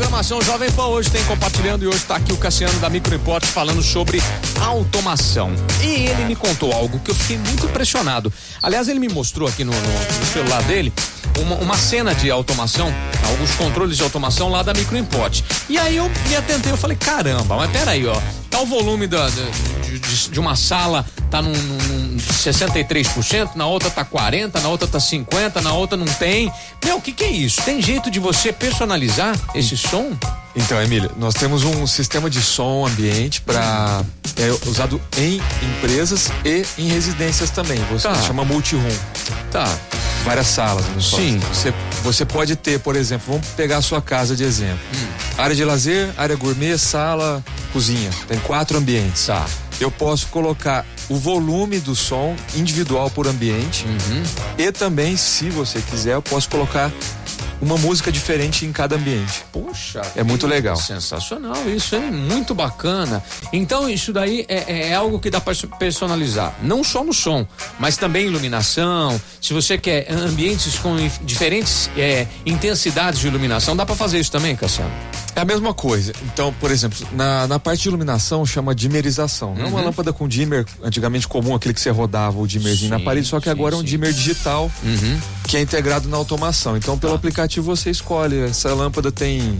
programação Jovem Pan hoje tem compartilhando e hoje está aqui o Cassiano da Micro Import falando sobre automação. E ele me contou algo que eu fiquei muito impressionado. Aliás, ele me mostrou aqui no, no, no celular dele uma, uma, cena de automação, alguns controles de automação lá da Micro Import. E aí eu me atentei, eu falei, caramba, mas peraí, ó. Tá o volume da, de, de, de uma sala tá num, num 63%, na outra tá 40, na outra tá 50, na outra não tem. Meu, o que que é isso? Tem jeito de você personalizar esse som? Então, Emílio, nós temos um sistema de som ambiente para é usado em empresas e em residências também. Você tá. chama multi-room. Tá. Várias salas. Sim. Você, você pode ter, por exemplo, vamos pegar a sua casa de exemplo. Hum. Área de lazer, área gourmet, sala, cozinha. Tem quatro ambientes. Tá. Eu posso colocar o volume do som individual por ambiente uhum. e também, se você quiser, eu posso colocar uma música diferente em cada ambiente. Puxa, é muito legal. Sensacional, isso é muito bacana. Então isso daí é, é algo que dá para personalizar, não só no som, mas também iluminação. Se você quer ambientes com diferentes é, intensidades de iluminação, dá para fazer isso também, Cassiano? É a mesma coisa. Então, por exemplo, na, na parte de iluminação chama dimerização. Não uhum. é uma uhum. lâmpada com dimmer, antigamente comum, aquele que você rodava o dimmerzinho sim, na parede, só que sim, agora é um dimmer digital uhum. Que é integrado na automação. Então, pelo tá. aplicativo você escolhe. Essa lâmpada tem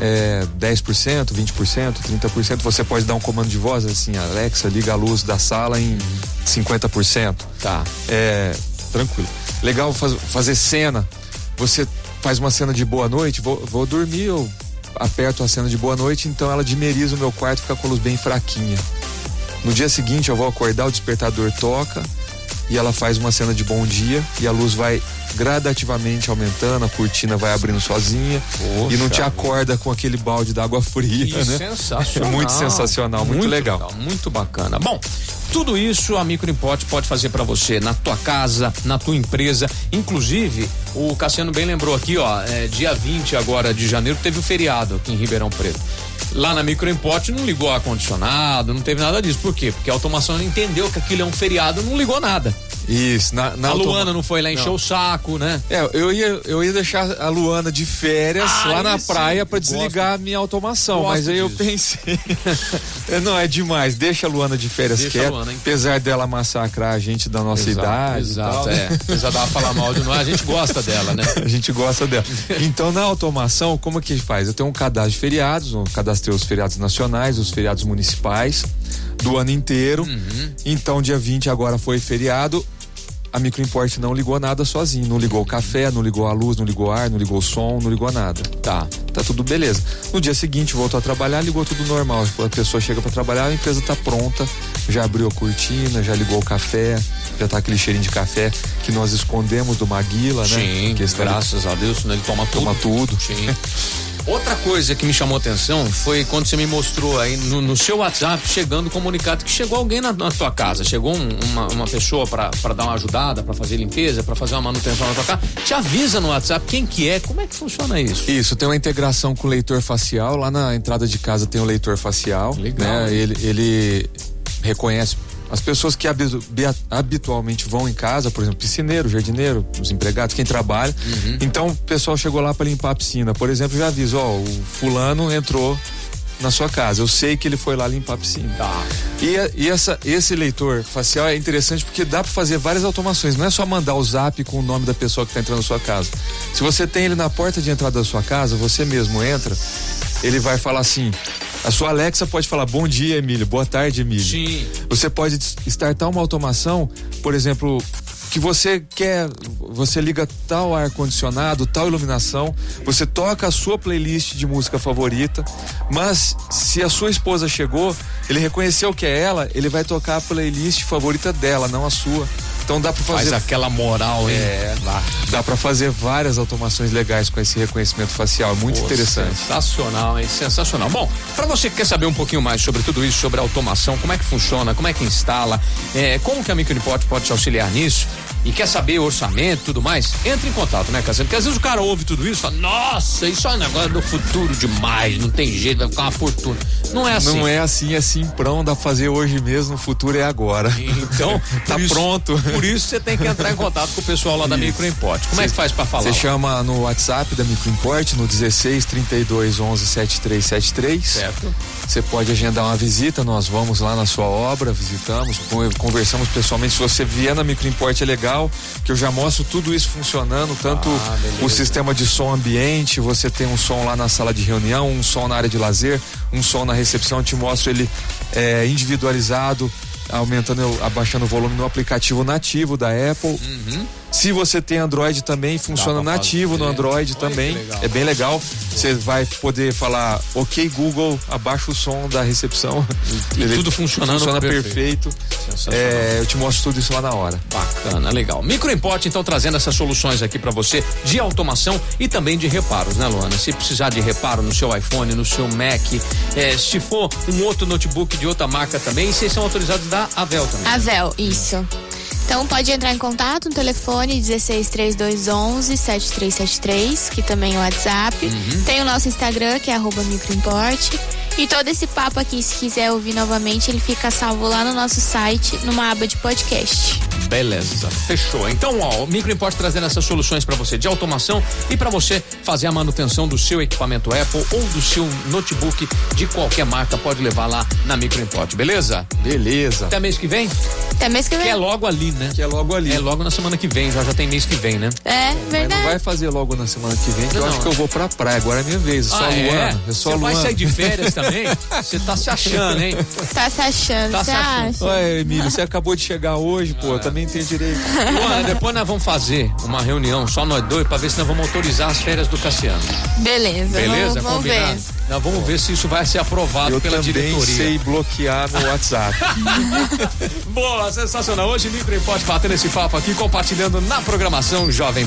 é, 10%, 20%, 30%. Você pode dar um comando de voz assim, Alexa, liga a luz da sala em 50%. Tá. É, tranquilo. Legal faz, fazer cena. Você faz uma cena de boa noite, vou, vou dormir, eu aperto a cena de boa noite, então ela dimeriza o meu quarto e fica com a luz bem fraquinha. No dia seguinte eu vou acordar, o despertador toca e ela faz uma cena de bom dia e a luz vai gradativamente aumentando, a cortina vai abrindo sozinha Poxa, e não te acorda com aquele balde d'água fria, que né? Sensacional. É muito sensacional, muito, muito legal. legal. Muito bacana. Bom, tudo isso a Micro Import pode fazer para você na tua casa, na tua empresa. Inclusive, o Cassiano bem lembrou aqui, ó, é, dia 20 agora de janeiro teve o feriado aqui em Ribeirão Preto. Lá na Micro Import não ligou ar-condicionado, não teve nada disso. Por quê? Porque a automação entendeu que aquilo é um feriado, não ligou nada. Isso, na, na A Luana automa... não foi lá encher não. o saco, né? É, eu ia, eu ia deixar a Luana de férias ah, lá na praia para desligar a minha automação, gosto mas aí disso. eu pensei, não, é demais, deixa a Luana de férias deixa quieta, Luana, apesar dela massacrar a gente da nossa exato, idade. Exato, é. Apesar dela falar mal de nós, a gente gosta dela, né? a gente gosta dela. Então, na automação, como é que faz? Eu tenho um cadastro de feriados, eu cadastrei os feriados nacionais, os feriados municipais do ano inteiro. Uhum. Então, dia 20 agora foi feriado a Microimport não ligou nada sozinho. Não ligou o café, não ligou a luz, não ligou o ar, não ligou o som, não ligou nada. Tá, tá tudo beleza. No dia seguinte, voltou a trabalhar, ligou tudo normal. A pessoa chega para trabalhar, a empresa tá pronta, já abriu a cortina, já ligou o café, já tá aquele cheirinho de café que nós escondemos do Maguila, né? Sim, graças a Deus, né? ele toma tudo. Toma tudo. Sim. Outra coisa que me chamou atenção foi quando você me mostrou aí no, no seu WhatsApp chegando o comunicado que chegou alguém na, na tua casa, chegou um, uma, uma pessoa para dar uma ajudada, para fazer limpeza, para fazer uma manutenção na tua casa, te avisa no WhatsApp quem que é, como é que funciona isso? Isso, tem uma integração com o leitor facial, lá na entrada de casa tem o leitor facial, Legal. né? Ele, ele reconhece as pessoas que habitualmente vão em casa, por exemplo, piscineiro, jardineiro, os empregados, quem trabalha. Uhum. Então o pessoal chegou lá para limpar a piscina. Por exemplo, já avisa, ó, o fulano entrou na sua casa. Eu sei que ele foi lá limpar a piscina. Tá. E, e essa, esse leitor facial é interessante porque dá para fazer várias automações. Não é só mandar o zap com o nome da pessoa que está entrando na sua casa. Se você tem ele na porta de entrada da sua casa, você mesmo entra, ele vai falar assim: a sua Alexa pode falar bom dia, Emílio, boa tarde, Emílio. Sim. Você pode startar uma automação, por exemplo, que você quer, você liga tal ar condicionado, tal iluminação, você toca a sua playlist de música favorita, mas se a sua esposa chegou, ele reconheceu que é ela, ele vai tocar a playlist favorita dela, não a sua. Então dá para fazer. Faz aquela moral, hein? É, lá. Dá para fazer várias automações legais com esse reconhecimento facial. Muito Pô, interessante. Sensacional, hein? Sensacional. Bom, para você que quer saber um pouquinho mais sobre tudo isso, sobre automação, como é que funciona, como é que instala, é, como que a Microimport pode te auxiliar nisso, e quer saber orçamento e tudo mais, entre em contato, né, Cassiano? Porque às vezes o cara ouve tudo isso e fala, nossa, isso é um negócio do futuro demais, não tem jeito, vai ficar uma fortuna. Não é assim. Não é assim, é simprão, dá pra fazer hoje mesmo, o futuro é agora. Então, tá isso, pronto. Por isso você tem que entrar em contato com o pessoal lá da Microimport. Como é que faz para falar? Você chama no WhatsApp da Microimport no 16 32 11 7373. Certo. Você pode agendar uma visita, nós vamos lá na sua obra, visitamos, conversamos pessoalmente. Se você vier na Microimport é legal, que eu já mostro tudo isso funcionando, tanto Ah, o sistema de som ambiente, você tem um som lá na sala de reunião, um som na área de lazer, um som na recepção, eu te mostro ele é, individualizado, aumentando, abaixando o volume no aplicativo nativo da Apple. Se você tem Android também, funciona nativo no fazer. Android Olha também. É bem legal. Você vai poder falar, ok Google, abaixa o som da recepção. E Ele tudo funcionando Funciona perfeito. perfeito. É, eu te mostro tudo isso lá na hora. Bacana, legal. Microimport, então, trazendo essas soluções aqui para você de automação e também de reparos, né, Luana? Se precisar de reparo no seu iPhone, no seu Mac, eh, se for um outro notebook de outra marca também, vocês são autorizados da Avel também. Avel, isso. Então pode entrar em contato no telefone 16 3211 7373, que também é o WhatsApp. Tem o nosso Instagram, que é arroba microimport. E todo esse papo aqui, se quiser ouvir novamente, ele fica salvo lá no nosso site, numa aba de podcast. Beleza, fechou. Então, ó, o Microimport trazendo essas soluções para você de automação e para você fazer a manutenção do seu equipamento Apple ou do seu notebook de qualquer marca, pode levar lá na Microimport, beleza? Beleza. Até mês que vem? Até mês que Que vem. é logo ali, né? Que é logo ali. É logo na semana que vem, já já tem mês que vem, né? É, Mas não verdade. vai fazer logo na semana que vem, que eu Não, acho não. que eu vou pra praia. Agora é minha vez. É só Ah, Luana. É, só Você vai sair de férias também? Você tá se achando, hein? Tá se achando, Tá se achando. acha? Ué, Emílio, você acabou de chegar hoje, pô. Eu também tenho direito. Luana, depois nós vamos fazer uma reunião, só nós dois, pra ver se nós vamos autorizar as férias do Cassiano. Beleza, Beleza? vamos, vamos Combinado? ver. Nós vamos ver se isso vai ser aprovado Eu pela também diretoria. sei bloquear meu WhatsApp. Boa, sensacional. Hoje, Micro Import batendo esse papo aqui, compartilhando na programação Jovem Pan.